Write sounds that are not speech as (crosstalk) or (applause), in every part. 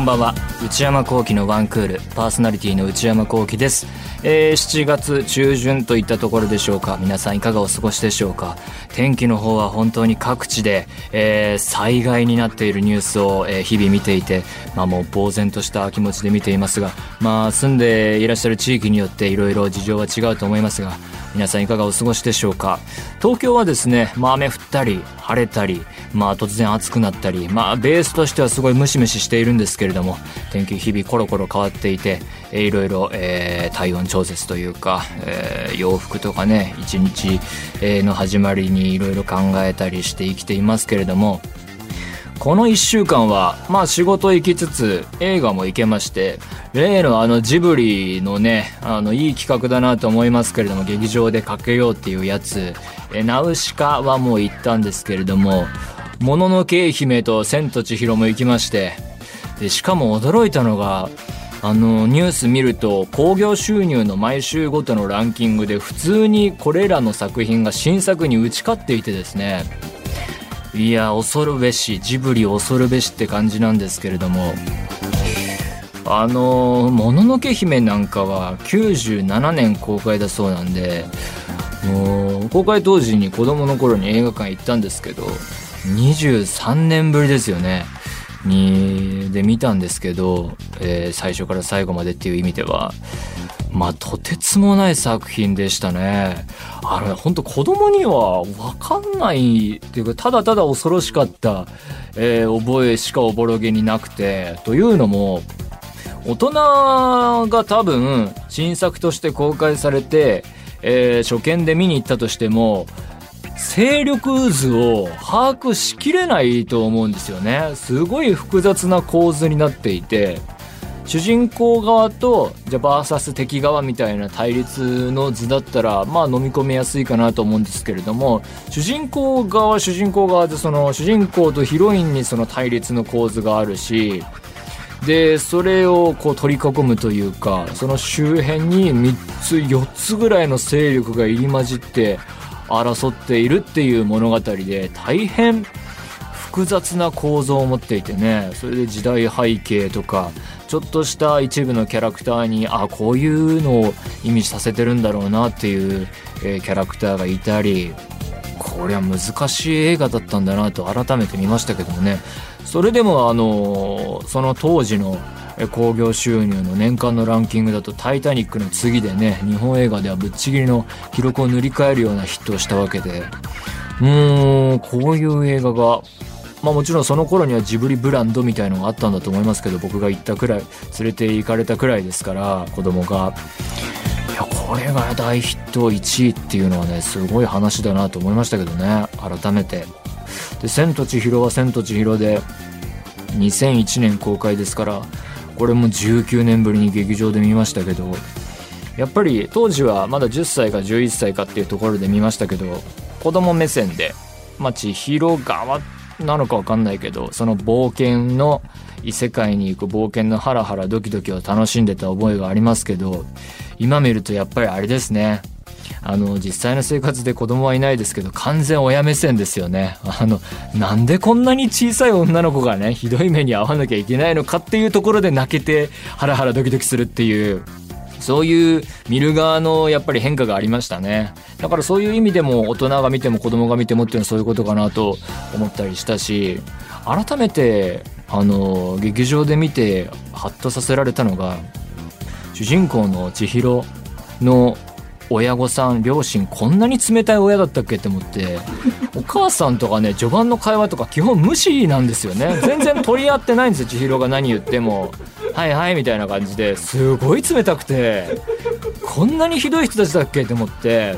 こんばんは。内山聖輝のワンクール。パーソナリティの内山聖輝です、えー、7月中旬といったところでしょうか。皆さんいかがお過ごしでしょうか。天気の方は本当に各地で、えー、災害になっているニュースを、えー、日々見ていて、まあ、もう呆然とした気持ちで見ていますが、まあ、住んでいらっしゃる地域によっていろいろ事情は違うと思いますが皆さんいかがお過ごしでしょうか？東京はですね、まあ、雨降ったり晴れたり、まあ、突然暑くなったり、まあ、ベースとしてはすごいムシムシしているんですけれども天気日々コロコロ変わっていて、えー、いろいろ、えー、体温調節というか、えー、洋服とかね一日の始まりにいろいろ考えたりして生きていますけれどもこの1週間は、まあ仕事行きつつ映画も行けまして、例のあのジブリのね、あのいい企画だなと思いますけれども、劇場でかけようっていうやつ、えナウシカはもう行ったんですけれども、もののけ姫と千と千尋も行きまして、で、しかも驚いたのが、あのニュース見ると興行収入の毎週ごとのランキングで普通にこれらの作品が新作に打ち勝っていてですね。いや恐るべしジブリ恐るべしって感じなんですけれども。あの「もののけ姫」なんかは97年公開だそうなんでもう公開当時に子供の頃に映画館行ったんですけど23年ぶりですよね。にで見たんですけど、えー、最初から最後までっていう意味ではまあとてつもない作品でしたね。あの本当子供には分かんないっていうかただただ恐ろしかった、えー、覚えしかおぼろげになくてというのも大人が多分新作として公開されて、えー、初見で見に行ったとしても勢力図を把握しきれないと思うんですよね。すごい複雑な構図になっていて主人公側とじゃバーサス敵側みたいな対立の図だったらまあ飲み込みやすいかなと思うんですけれども主人公側主人公側でその主人公とヒロインにその対立の構図があるしでそれをこう取り囲むというかその周辺に3つ4つぐらいの勢力が入り混じって争っているっていう物語で大変複雑な構造を持っていてねそれで時代背景とかちょっとした一部のキャラクターにあこういうのを意味させてるんだろうなっていう、えー、キャラクターがいたりこれは難しい映画だったんだなと改めて見ましたけどもね。それでもあのその当時の興行収入の年間のランキングだと「タイタニック」の次でね日本映画ではぶっちぎりの記録を塗り替えるようなヒットをしたわけで。うーんこういう映画がまあもちろんその頃にはジブリブランドみたいのがあったんだと思いますけど僕が行ったくらい連れて行かれたくらいですから子供が。いやこれが大ヒット1位っていうのはねすごい話だなと思いましたけどね改めて。で「千と千尋」は「千と千尋」で2001年公開ですからこれも19年ぶりに劇場で見ましたけどやっぱり当時はまだ10歳か11歳かっていうところで見ましたけど子供目線でまあ千尋側なのか分かんないけどその冒険の異世界に行く冒険のハラハラドキドキを楽しんでた覚えがありますけど今見るとやっぱりあれですね。あの実際の生活で子供はいないですけど完全親目線ですよね。あのなんでこんなに小さい女の子がねひどい目に遭わなきゃいけないのかっていうところで泣けてハラハラドキドキするっていうそういう見る側のやっぱり変化がありましたね。だからそういう意味でも大人が見ても子供が見てもっていうのはそういうことかなと思ったりしたし改めてあの劇場で見てハッとさせられたのが主人公の千尋の親御さん両親こんなに冷たい親だったっけって思って (laughs) お母さんとかね序盤の会話とか基本無視なんですよね。全然取り合ってないんですよ千尋が何言っても「はいはい」みたいな感じで。すごい冷たくてこんなにひどい人たちだっけって思って。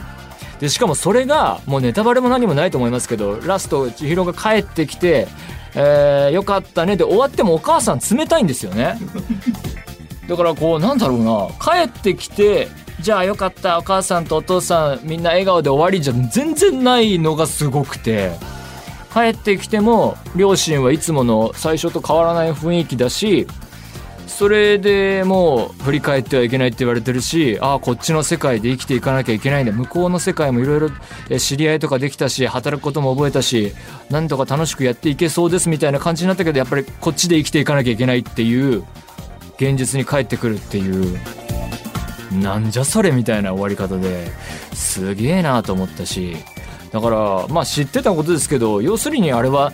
でしかもそれがもうネタバレも何もないと思いますけどラスト千尋が帰ってきて「えー、よかったね」で終わってもお母さん冷たいんですよね。だからこうなんだろうな。帰ってきてじゃあよかったお母さんとお父さんみんな笑顔で終わりじゃ全然ないのがすごくて。帰ってきても両親はいつもの最初と変わらない雰囲気だしそれでもう振り返ってはいけないって言われてるしああこっちの世界で生きていかなきゃいけないんだ。向こうの世界もいろいろ知り合いとかできたし働くことも覚えたしなんとか楽しくやっていけそうですみたいな感じになったけどやっぱりこっちで生きていかなきゃいけないっていう現実に帰ってくるっていう。なんじゃそれみたいな終わり方ですげえなと思ったしだからまあ知ってたことですけど要するにあれは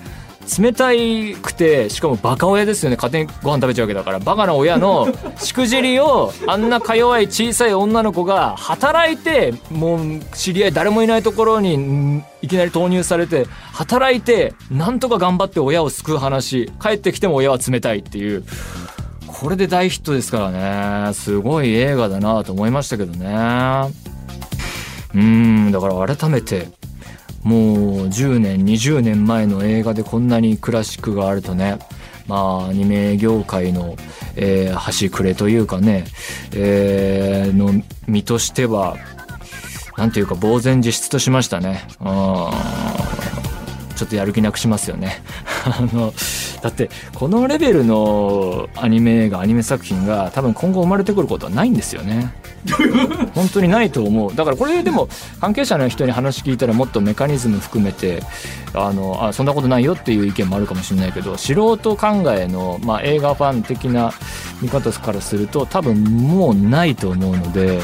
冷たいくてしかもバカ親ですよね。勝手にご飯食べちゃうわけだから。バカな親の (laughs) しくじりをあんなか弱い小さい女の子が働いてもう知り合い誰もいないところにいきなり投入されて働いてなんとか頑張って親を救う話。帰ってきても親は冷たいっていうこれで大ヒットですからね。すごい映画だなと思いましたけどね。うんだから改めてもう10年20年前の映画でこんなにクラシックがあるとね。まあアニメ業界の、えー、端くれというかね、えー、の身としてはなんていうか呆然自失としましたね。うん。ちょっとやる気なくしますよね。(laughs) あのだってこのレベルのアニメ映画アニメ作品が多分今後生まれてくることはないんですよね。(laughs) 本当にないと思う。だからこれでも関係者の人に話聞いたらもっとメカニズム含めてあのあそんなことないよっていう意見もあるかもしれないけど素人考えの、まあ、映画ファン的な見方からすると多分もうないと思うので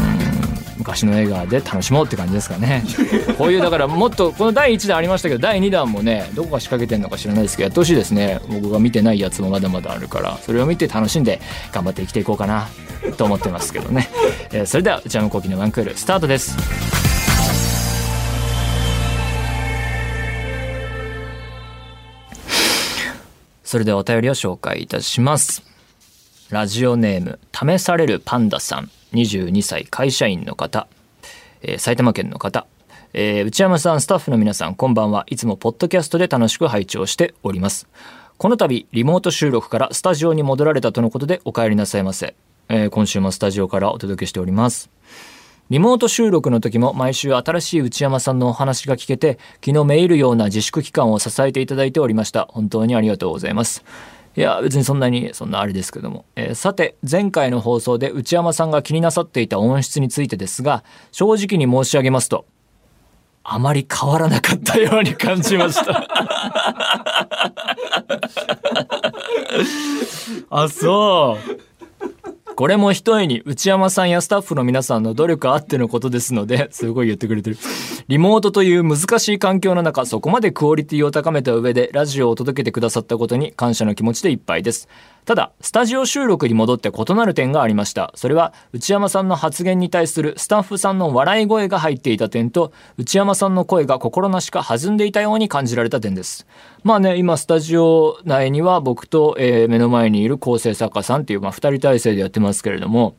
うん昔の映画で楽しもうって感じですかね。(laughs) こういうだからもっとこの第1弾ありましたけど第2弾もねどこが仕掛けてんのか知らないですけどやってほしいですね。僕が見てないやつもまだまだあるからそれを見て楽しんで頑張って生きていこうかなと思ってますけどね、えー、それでは内山昂輝のワンクールスタートです。それではお便りを紹介いたします。ラジオネーム試されるパンダさん22歳会社員の方、えー、埼玉県の方、えー、内山さんスタッフの皆さんこんばんは。いつもポッドキャストで楽しく拝聴しております。この度リモート収録からスタジオに戻られたとのことでお帰りなさいませ、えー、今週もスタジオからお届けしております。リモート収録の時も毎週新しい内山さんのお話が聞けて気のめいるような自粛期間を支えていただいておりました。本当にありがとうございます。いや別にそんなにそんなあれですけども、えー、さて前回の放送で内山さんが気になさっていた音質についてですが正直に申し上げますとあまり変わらなかったように感じました。(laughs) あそう。これも一重に内山さんやスタッフの皆さんの努力あってのことですので、(laughs) すごい言ってくれてる。リモートという難しい環境の中、そこまでクオリティを高めた上でラジオを届けてくださったことに感謝の気持ちでいっぱいです。ただ、スタジオ収録に戻って異なる点がありました。それは、内山さんの発言に対するスタッフさんの笑い声が入っていた点と、内山さんの声が心なしか弾んでいたように感じられた点です。まあね、今、スタジオ内には僕と、えー、目の前にいる構成作家さんっていう、まあ、二人体制でやってますけれども、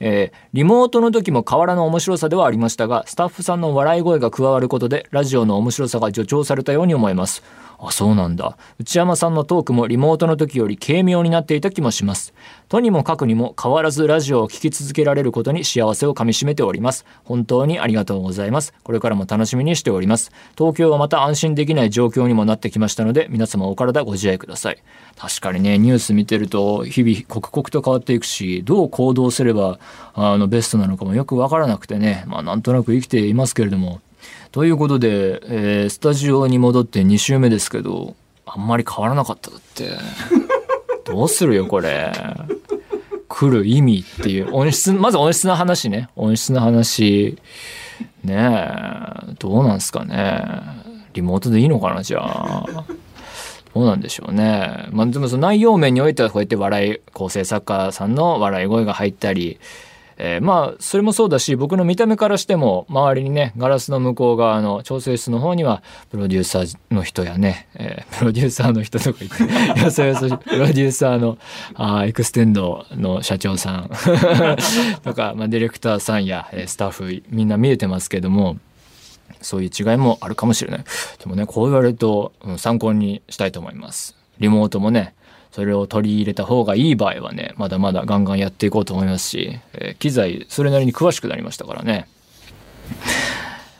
えー、リモートの時も変わらぬ面白さではありましたが、スタッフさんの笑い声が加わることで、ラジオの面白さが助長されたように思います。あ、そうなんだ。内山さんのトークもリモートの時より軽妙になっていた気もします。とにもかくにも変わらずラジオを聴き続けられることに幸せをかみしめております。本当にありがとうございます。これからも楽しみにしております。東京はまた安心できない状況にもなってきましたので、皆様お体ご自愛ください。確かにね、ニュース見てると日々刻々と変わっていくし、どう行動すればあのベストなのかもよくわからなくてね、まあなんとなく生きていますけれども、ということで、えー、スタジオに戻って2週目ですけど、あんまり変わらなかったって。(laughs) どうするよ、これ。来る意味っていう。音質、まず音質の話ね。音質の話。ねえ、どうなんすかね。リモートでいいのかな、じゃあ。どうなんでしょうね。まあ、でもその内容面においてはこうやって笑い、構成作家さんの笑い声が入ったり、えー、まあそれもそうだし僕の見た目からしても周りにねガラスの向こう側の調整室の方にはプロデューサーの人やね、えー、プロデューサーの人とか言って (laughs) よそよそプロデューサーのあエクステンドの社長さん (laughs) とか、まあ、ディレクターさんやスタッフみんな見えてますけどもそういう違いもあるかもしれない。でもねこう言われると、うん、参考にしたいと思います。リモートもねそれを取り入れた方がいい場合はねまだまだガンガンやっていこうと思いますし、えー、機材それなりに詳しくなりましたからね。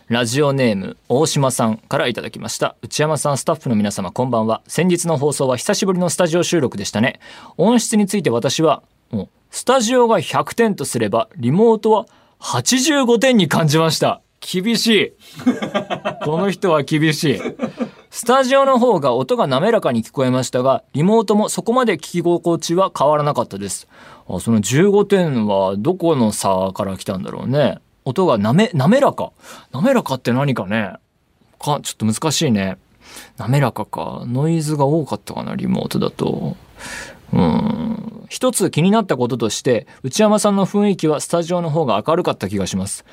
ラジオネーム大島さんからいただきました。内山さんスタッフの皆様こんばんは。先日の放送は久しぶりのスタジオ収録でしたね。音質について私はもうスタジオが100点とすればリモートは85点に感じました。厳しい。この人は厳しい。スタジオの方が音が滑らかに聞こえましたがリモートもそこまで聞き心地は変わらなかったですあその15点はどこの差から来たんだろうね音がなめ、滑らか。滑らかって何かね。か、ちょっと難しいね。滑らかか。ノイズが多かったかな、リモートだと。うん。一つ気になったこととして、内山さんの雰囲気はスタジオの方が明るかった気がします。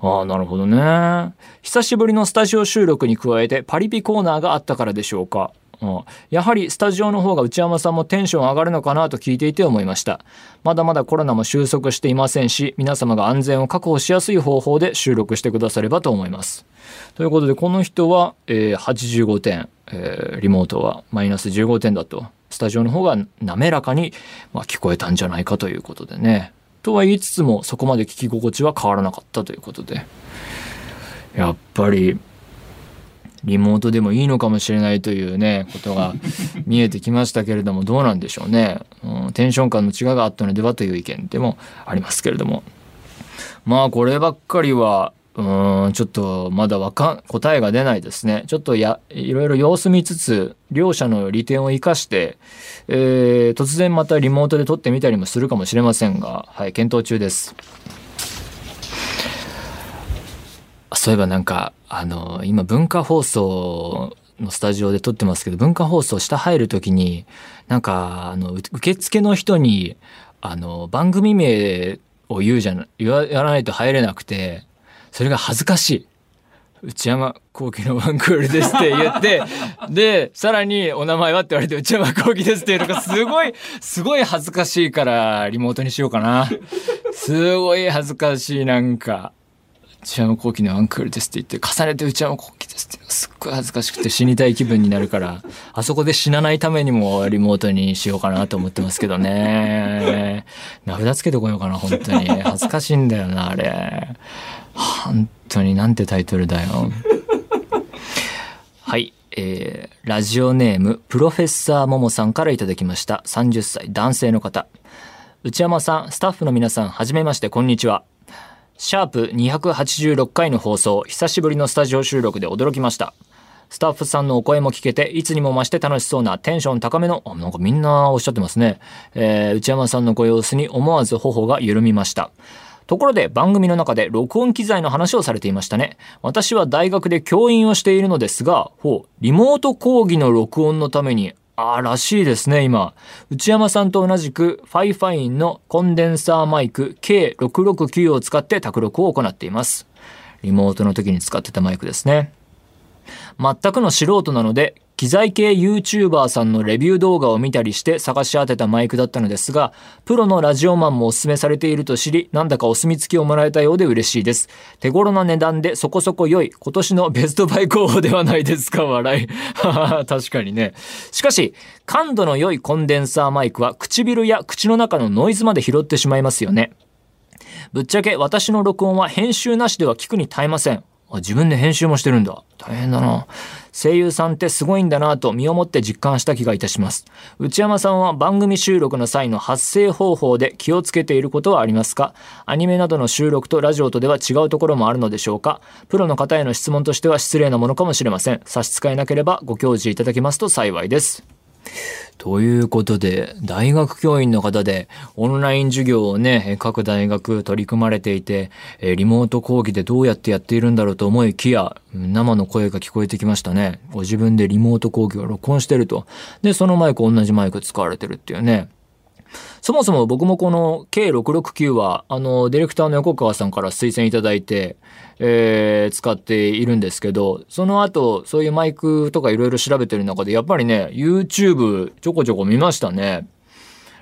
ああ、なるほどね。久しぶりのスタジオ収録に加えてパリピコーナーがあったからでしょうか。やはりスタジオの方が内山さんもテンション上がるのかなと聞いていて思いましたまだまだコロナも収束していませんし皆様が安全を確保しやすい方法で収録してくださればと思いますということでこの人は、えー、85点、えー、リモートはマイナス15点だとスタジオの方が滑らかに、まあ、聞こえたんじゃないかということでねとは言いつつもそこまで聞き心地は変わらなかったということで。やっぱりリモートでもいいのかもしれないというねことが見えてきましたけれどもどうなんでしょうね、うん、テンション感の違いがあったのではという意見でもありますけれども。まあこればっかりはうんちょっとまだわかん答えが出ないですねちょっとやいろいろ様子見つつ両者の利点を生かして、えー、突然またリモートで撮ってみたりもするかもしれませんがはい検討中です。そういえばなんかあの今文化放送のスタジオで撮ってますけど文化放送下入る時になんかあの受付の人にあの番組名を言うじゃな言わないと入れなくてそれが恥ずかしい。内山幸喜のワンクールですって言って、(laughs) で、さらにお名前はって言われて内山幸喜ですっていうのがすごい、すごい恥ずかしいからリモートにしようかな。すごい恥ずかしいなんか。内山幸輝のアンクルですって言って重ねて内山幸輝ですってすっごい恥ずかしくて死にたい気分になるからあそこで死なないためにもリモートにしようかなと思ってますけどね名札つけてこようかな本当に恥ずかしいんだよなあれ本当になんてタイトルだよ (laughs) はいえー、ラジオネームプロフェッサーももさんからいただきました30歳男性の方内山さんスタッフの皆さんはじめましてこんにちはシャープ286回の放送、久しぶりのスタジオ収録で驚きました。スタッフさんのお声も聞けて、いつにも増して楽しそうなテンション高めの、あ、なんかみんなおっしゃってますね。えー、内山さんのご様子に思わず頬が緩みました。ところで番組の中で録音機材の話をされていましたね。私は大学で教員をしているのですが、ほう、リモート講義の録音のためにあらしいですね、今。内山さんと同じく、 FIFINE のコンデンサーマイク K669 を使って卓録を行っています。リモートの時に使ってたマイクですね。全くの素人なので、機材系 YouTuber さんのレビュー動画を見たりして探し当てたマイクだったのですが、プロのラジオマンもおすすめされていると知り、なんだかお墨付きをもらえたようで嬉しいです。手頃な値段でそこそこ良い、今年のベストバイ候補ではないですか、笑い。確かにね。しかし、感度の良いコンデンサーマイクは唇や口の中のノイズまで拾ってしまいますよね。ぶっちゃけ私の録音は編集なしでは聞くに耐えません。あ自分で編集もしてるんだ。大変だな。声優さんってすごいんだなと身をもって実感した気がいたします。内山さんは番組収録の際の発声方法で気をつけていることはありますか？アニメなどの収録とラジオとでは違うところもあるのでしょうか？プロの方への質問としては失礼なものかもしれません。差し支えなければご教示いただけますと幸いです。ということで、大学教員の方でオンライン授業をね、各大学取り組まれていて、リモート講義でどうやってやっているんだろうと思いきや、生の声が聞こえてきましたね。ご自分でリモート講義を録音してると。で、そのマイク同じマイク使われてるっていうね。そもそも僕もこの K669 は、あの、ディレクターの横川さんから推薦いただいて、えー、使っているんですけど、その後、そういうマイクとかいろいろ調べてる中で、やっぱりね、YouTube ちょこちょこ見ましたね。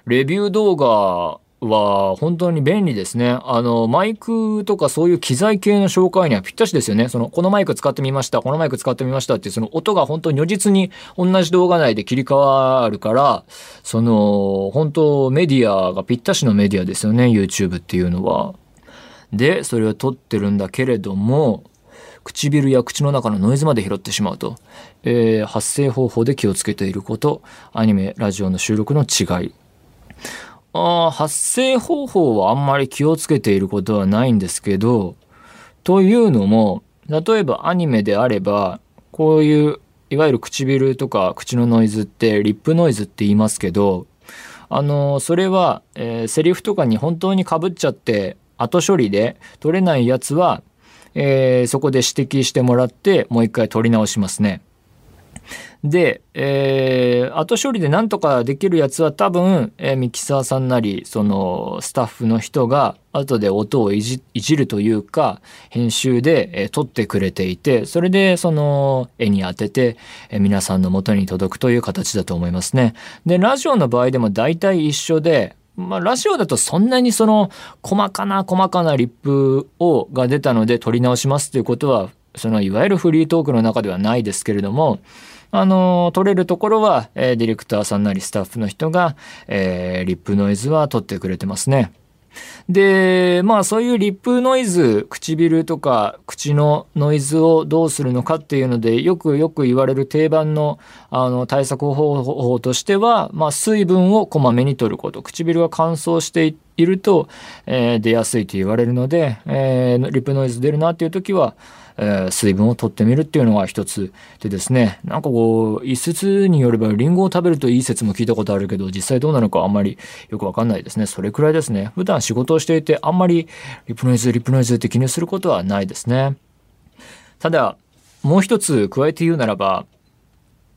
レビュー動画は本当に便利ですね。あの、マイクとかそういう機材系の紹介にはぴったしですよね。その、このマイク使ってみました、このマイク使ってみましたっていう、その音が本当に如実に同じ動画内で切り替わるから、その、本当メディアがぴったしのメディアですよね、YouTube っていうのは。で、それを撮ってるんだけれども、唇や口の中のノイズまで拾ってしまうと、えー、発声方法で気をつけていることアニメラジオの収録の違いあ発声方法はあんまり気をつけていることはないんですけどというのも例えばアニメであればこういういわゆる唇とか口のノイズってリップノイズって言いますけどあのそれは、えー、セリフとかに本当にかぶっちゃって後処理で取れないやつは、えー、そこで指摘してもらってもう一回取り直しますね。で、えー、後処理でなんとかできるやつは多分、えー、ミキサーさんなりそのスタッフの人が後で音をいじるというか編集で、えー、撮ってくれていてそれでその絵に当てて、えー、皆さんの元に届くという形だと思いますね。でラジオの場合でも大体一緒でまあ、ラジオだとそんなにその細かな細かなリップをが出たので撮り直しますということはそのいわゆるフリートークの中ではないですけれどもあの、取れるところは、えー、ディレクターさんなりスタッフの人が、えー、リップノイズは取ってくれてますね。で、まあそういうリップノイズ、唇とか口のノイズをどうするのかっていうので、よくよく言われる定番のあの対策方法としては、まあ水分をこまめに取ること。唇が乾燥していいると、えー、出やすいと言われるので、えー、リップノイズ出るなっていう時は、えー、水分を取ってみるっていうのが一つでですね。なんかこう一説によればリンゴを食べるといい説も聞いたことあるけど実際どうなのかあんまりよくわかんないですね。それくらいですね。普段仕事をしていてあんまりリプノイズリプノイズって気にすることはないですね。ただもう一つ加えて言うならば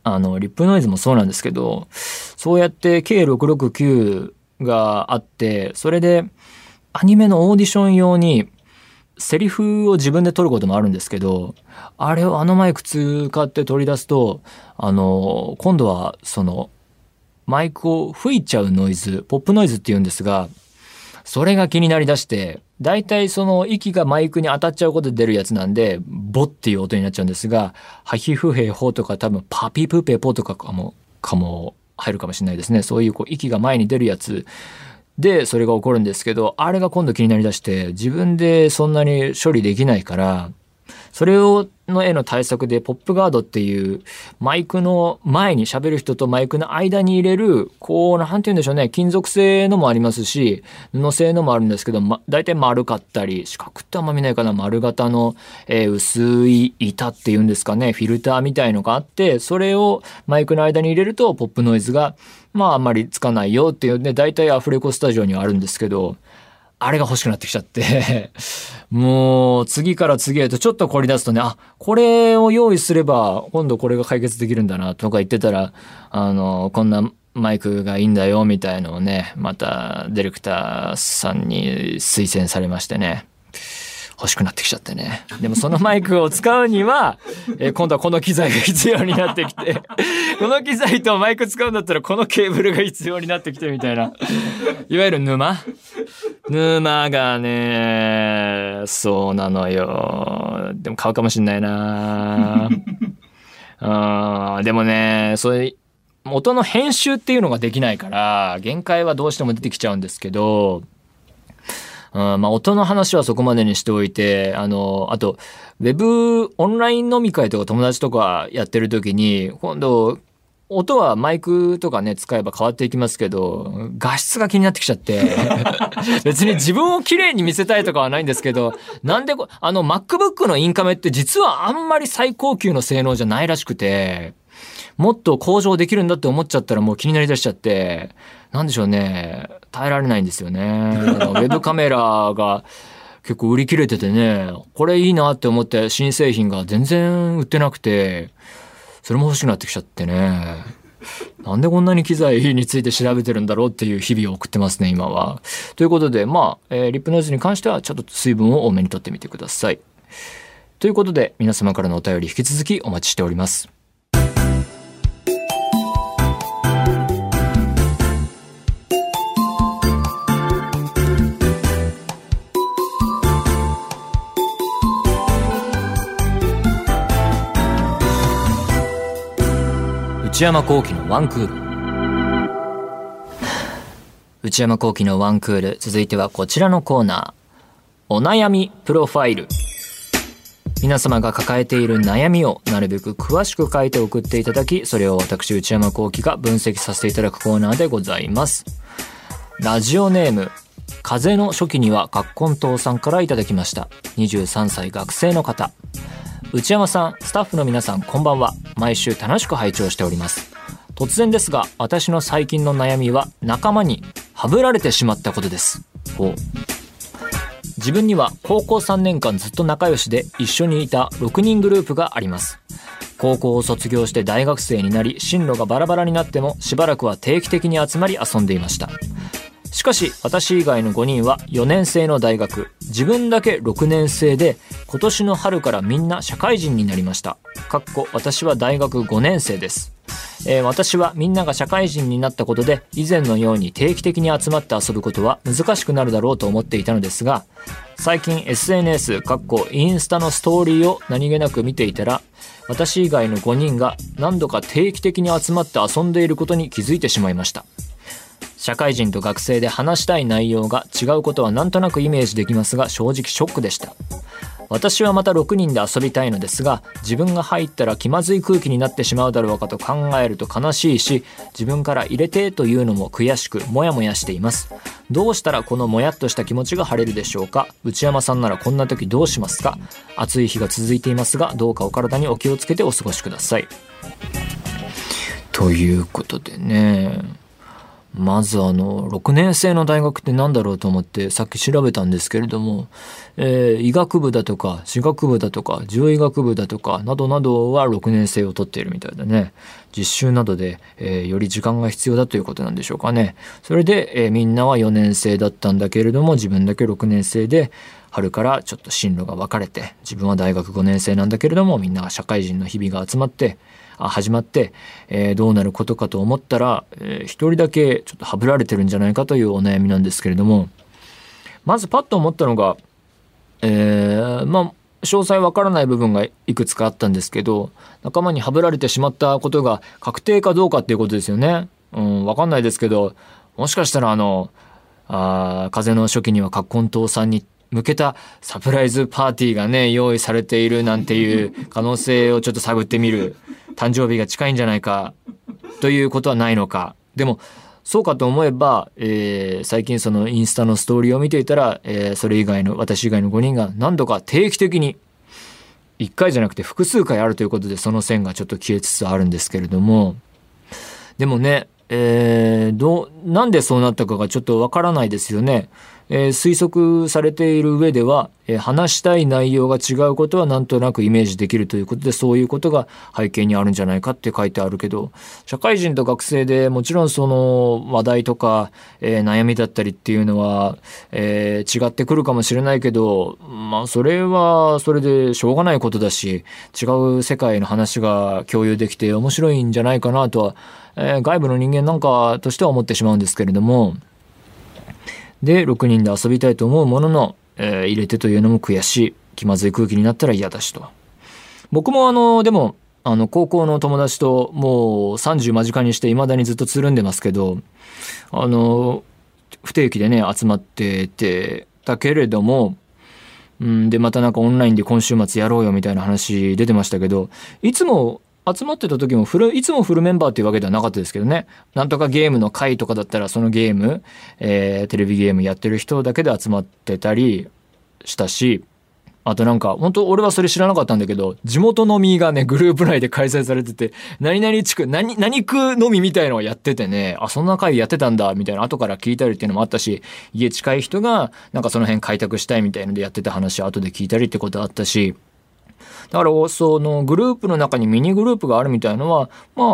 あのリップノイズもそうなんですけどそうやって K669 があってそれでアニメのオーディション用にセリフを自分で撮ることもあるんですけど、あれをあのマイク使って取り出すと、あの、今度はその、マイクを吹いちゃうノイズ、ポップノイズって言うんですが、それが気になりだして、大体その息がマイクに当たっちゃうことで出るやつなんで、ボっていう音になっちゃうんですが、ハヒフヘホとか多分パピプペポとかかも、かも入るかもしれないですね。そういうこう息が前に出るやつでそれが起こるんですけどあれが今度気になりだして自分でそんなに処理できないからそれをの絵の対策でポップガードっていうマイクの前に喋る人とマイクの間に入れるこうなんて言うんでしょうね金属製のもありますし布製のもあるんですけど、ま、大体丸かったり四角ってあんま見ないかな丸型の、えー、薄い板っていうんですかねフィルターみたいのがあってそれをマイクの間に入れるとポップノイズがまああんまりつかないよっていうね、大体アフレコスタジオにはあるんですけど、あれが欲しくなってきちゃって (laughs) もう次から次へとちょっと凝り出すとね、あ、これを用意すれば今度これが解決できるんだなとか言ってたら、あの、こんなマイクがいいんだよみたいのをね、またディレクターさんに推薦されましてね。欲しくなってきちゃってね。でもそのマイクを使うには、(laughs) え、今度はこの機材が必要になってきて、(laughs) この機材とマイク使うんだったらこのケーブルが必要になってきてみたいな。いわゆる沼沼がね、そうなのよ。でも買うかもしんないな。(laughs) うん、でもね、そういう、音の編集っていうのができないから、限界はどうしても出てきちゃうんですけど、うん、まあ音の話はそこまでにしておいて、あの、あと、ウェブオンライン飲み会とか友達とかやってる時に、今度、音はマイクとかね、使えば変わっていきますけど、画質が気になってきちゃって、(laughs) 別に自分を綺麗に見せたいとかはないんですけど、なんであの MacBook のインカメって実はあんまり最高級の性能じゃないらしくて、もっと向上できるんだって思っちゃったらもう気になりだしちゃって、なんでしょうね、耐えられないんですよね。(laughs) ウェブカメラが結構売り切れててね、これいいなって思って新製品が全然売ってなくて、それも欲しくなってきちゃってね。なんでこんなに機材について調べてるんだろうっていう日々を送ってますね、今は。ということで、まあ、えー、リップノイズに関してはちょっと水分を多めにとってみてください。ということで、皆様からのお便り引き続きお待ちしております。内山幸輝のワンクール内山幸輝のワンクール続いてはこちらのコーナーお悩みプロファイル皆様が抱えている悩みをなるべく詳しく書いて送っていただき、それを私内山幸輝が分析させていただくコーナーでございます。ラジオネーム、風の初期には学根党さんからいただきました。23歳学生の方。内山さん、スタッフの皆さん、こんばんは。毎週楽しく拝聴しております。突然ですが、私の最近の悩みは仲間にはぶられてしまったことです。自分には高校3年間ずっと仲良しで一緒にいた6人グループがあります。高校を卒業して大学生になり進路がバラバラになってもしばらくは定期的に集まり遊んでいました。しかし私以外の5人は4年生の大学、自分だけ6年生で今年の春からみんな社会人になりました。かっこ私は大学5年生です。えー、私はみんなが社会人になったことで以前のように定期的に集まって遊ぶことは難しくなるだろうと思っていたのですが最近 SNS かっこインスタのストーリーを何気なく見ていたら私以外の5人が何度か定期的に集まって遊んでいることに気づいてしまいました社会人と学生で話したい内容が違うことはなんとなくイメージできますが正直ショックでした。私はまた6人で遊びたいのですが自分が入ったら気まずい空気になってしまうだろうかと考えると悲しいし自分から入れてというのも悔しくモヤモヤしています。どうしたらこのモヤっとした気持ちが晴れるでしょうか？内山さんならこんな時どうしますか？暑い日が続いていますがどうかお体にお気をつけてお過ごしください。ということでね。まずあの、6年生の大学って何だろうと思ってさっき調べたんですけれども、えー、医学部だとか、歯学部だとか、獣医学部だとか、などなどは6年生を取っているみたいだね。実習などで、えー、より時間が必要だということなんでしょうかね。それで、えー、みんなは4年生だったんだけれども、自分だけ6年生で、春からちょっと進路が分かれて、自分は大学5年生なんだけれども、みんなが社会人の日々が集まってあ、始まって、えー、どうなることかと思ったら、えー、一人だけちょっとはぶられてるんじゃないかというお悩みなんですけれどもまずパッと思ったのが、えー、まあ詳細わからない部分がいくつかあったんですけど仲間にはぶられてしまったことが確定かどうかっていうことですよね。うん、わかんないですけどもしかしたらあのあ風の初期には葛根島さんに向けたサプライズパーティーがね用意されているなんていう可能性をちょっと探ってみる。誕生日が近いんじゃないか。ということはないのか。でもそうかと思えば、えー、最近そのインスタのストーリーを見ていたら、えー、それ以外の私以外の5人が何度か定期的に1回じゃなくて複数回あるということでその線がちょっと消えつつあるんですけれども。でもね、えー、どなんでそうなったかがちょっとわからないですよね。えー、推測されている上では、えー、話したい内容が違うことはなんとなくイメージできるということでそういうことが背景にあるんじゃないかって書いてあるけど社会人と学生でもちろんその話題とか、えー、悩みだったりっていうのは、え違ってくるかもしれないけどまあそれはそれでしょうがないことだし違う世界の話が共有できて面白いんじゃないかなとは、え外部の人間なんかとしては思ってしまうんですけれども。で6人で遊びたいと思うものの、えー、入れてというのも悔しい。気まずい空気になったら嫌だしと。僕もあのでもあの高校の友達ともう30間近にしていまだにずっとつるんでますけどあの不定期でね集まっててだけれどもうんでまたなんかオンラインで今週末やろうよみたいな話出てましたけどいつも集まってた時もフル、いつもフルメンバーっていうわけではなかったですけどね。なんとかゲームの回とかだったらそのゲーム、えー、テレビゲームやってる人だけで集まってたりしたし、あとなんか、本当俺はそれ知らなかったんだけど、地元飲みがね、グループ内で開催されてて、何々地区、何、何区飲みみたいのをやっててね、あ、そんな会やってたんだ、みたいな後から聞いたりっていうのもあったし、家近い人が、なんかその辺開拓したいみたいのでやってた話後で聞いたりってことあったし、だからそのグループの中にミニグループがあるみたいのはま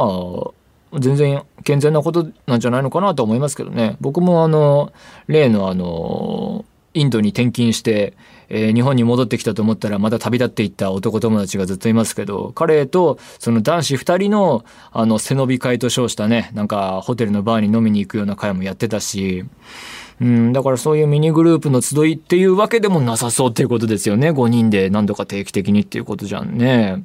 あ全然健全なことなんじゃないのかなと思いますけどね。僕もあの例のあのインドに転勤して、えー、日本に戻ってきたと思ったらまた旅立っていった男友達がずっといますけど彼とその男子2人のあの背伸び会と称したねなんかホテルのバーに飲みに行くような会もやってたしうん、だからそういうミニグループの集いっていうわけでもなさそうっていうことですよね。5人で何度か定期的にっていうことじゃんね。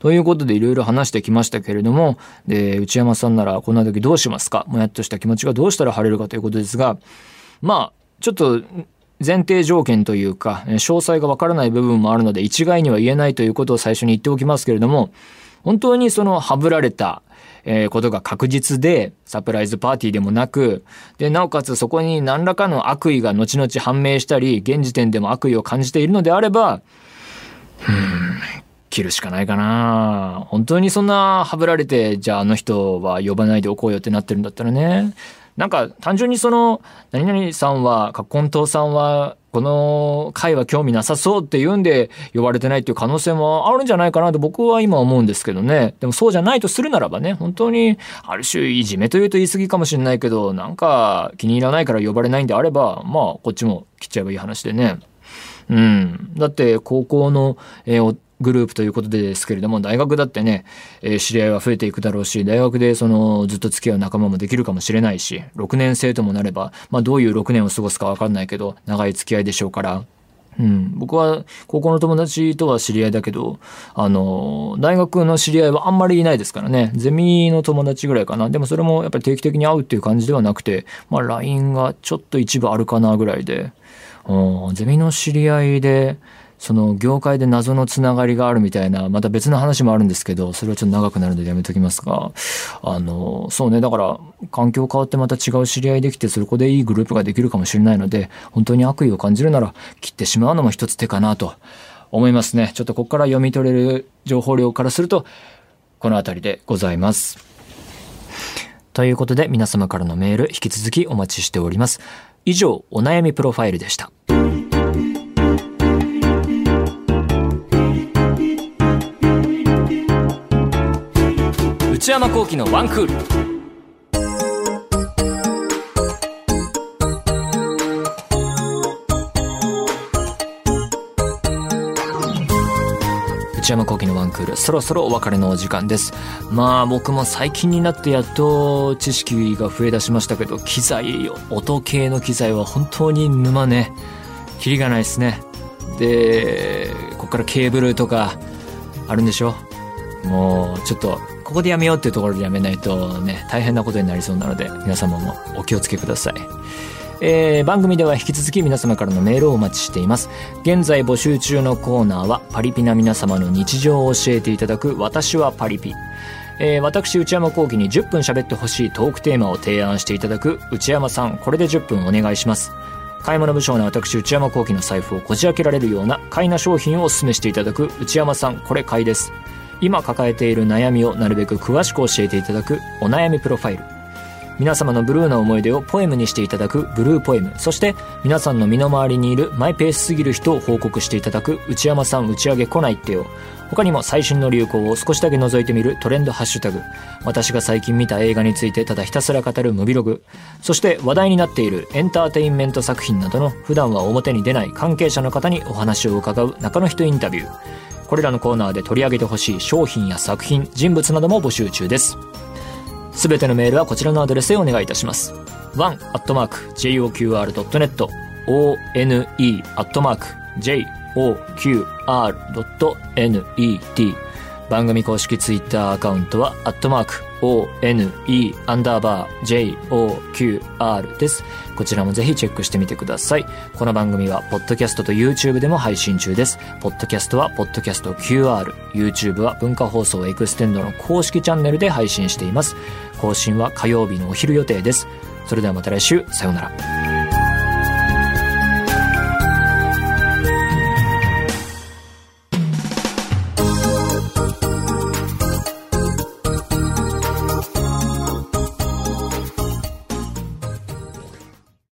ということでいろいろ話してきましたけれども、で、内山さんならこんな時どうしますか？もやっとした気持ちがどうしたら晴れるかということですが、まあ、ちょっと前提条件というか、詳細がわからない部分もあるので一概には言えないということを最初に言っておきますけれども、本当にそのはぶられた、えー、ことが確実で、サプライズパーティーでもなく、で、なおかつそこに何らかの悪意が後々判明したり、現時点でも悪意を感じているのであれば、うん、切るしかないかな。本当にそんなはぶられて、じゃああの人は呼ばないでおこうよってなってるんだったらね。なんか単純にその、何々さんは、カッコン島さんは、この会は興味なさそうって言うんで呼ばれてないっていう可能性もあるんじゃないかなと僕は今思うんですけどね。でもそうじゃないとするならばね、本当にある種いじめというと言い過ぎかもしれないけど、なんか気に入らないから呼ばれないんであれば、まあこっちも切っちゃえばいい話でね。うん。だって高校の、えー、グループということですけれども、大学だってね、えー、知り合いは増えていくだろうし、大学でそのずっと付き合う仲間もできるかもしれないし、6年生ともなれば、まあどういう6年を過ごすかわかんないけど、長い付き合いでしょうから、うん、僕は高校の友達とは知り合いだけど、あの、大学の知り合いはあんまりいないですからね。ゼミの友達ぐらいかな。でもそれもやっぱり定期的に会うっていう感じではなくて、まあ LINE がちょっと一部あるかなぐらいで、うん、ゼミの知り合いで、その業界で謎のつながりがあるみたいな、また別の話もあるんですけど、それはちょっと長くなるのでやめときますが、あの、そうね、だから、環境変わってまた違う知り合いできて、そこでいいグループができるかもしれないので、本当に悪意を感じるなら、切ってしまうのも一つ手かなと思いますね。ちょっとここから読み取れる情報量からすると、この辺りでございます。ということで、皆様からのメール、引き続きお待ちしております。以上、お悩みプロファイルでした。内山幸喜のワンクール。内山幸喜のワンクールそろそろお別れのお時間です。まあ僕も最近になってやっと知識が増え出しましたけど機材音系の機材は本当に沼ね。キリがないですね。でここからケーブルとかあるんでしょ？もうちょっとここでやめようっていうところでやめないとね、大変なことになりそうなので、皆様もお気をつけください。えー、番組では引き続き皆様からのメールをお待ちしています。現在募集中のコーナーは、パリピな皆様の日常を教えていただく、私はパリピ。えー、私、内山幸喜に10分喋ってほしいトークテーマを提案していただく、内山さん、これで10分お願いします。買い物不詳な私、内山幸喜の財布をこじ開けられるような買いな商品をお勧めしていただく、内山さん、これ買いです。今抱えている悩みをなるべく詳しく教えていただくお悩みプロファイル。皆様のブルーな思い出をポエムにしていただくブルーポエム。そして皆さんの身の回りにいるマイペースすぎる人を報告していただく内山さん打ち上げ来ないってよ。他にも最新の流行を少しだけ覗いてみるトレンドハッシュタグ。私が最近見た映画についてただひたすら語るムビログ。そして話題になっているエンターテインメント作品などの普段は表に出ない関係者の方にお話を伺う中の人インタビュー。これらのコーナーで取り上げてほしい商品や作品、人物なども募集中です。すべてのメールはこちらのアドレスへお願いいたします。one.joqr.net one.joqr.net 番組公式ツイッターアカウントは、アットマーク、one アンダーバー joqr です。こちらもぜひチェックしてみてください。この番組は、ポッドキャストと YouTube でも配信中です。ポッドキャストは、ポッドキャスト QR、YouTube は文化放送エクステンドの公式チャンネルで配信しています。更新は火曜日のお昼予定です。それではまた来週、さようなら。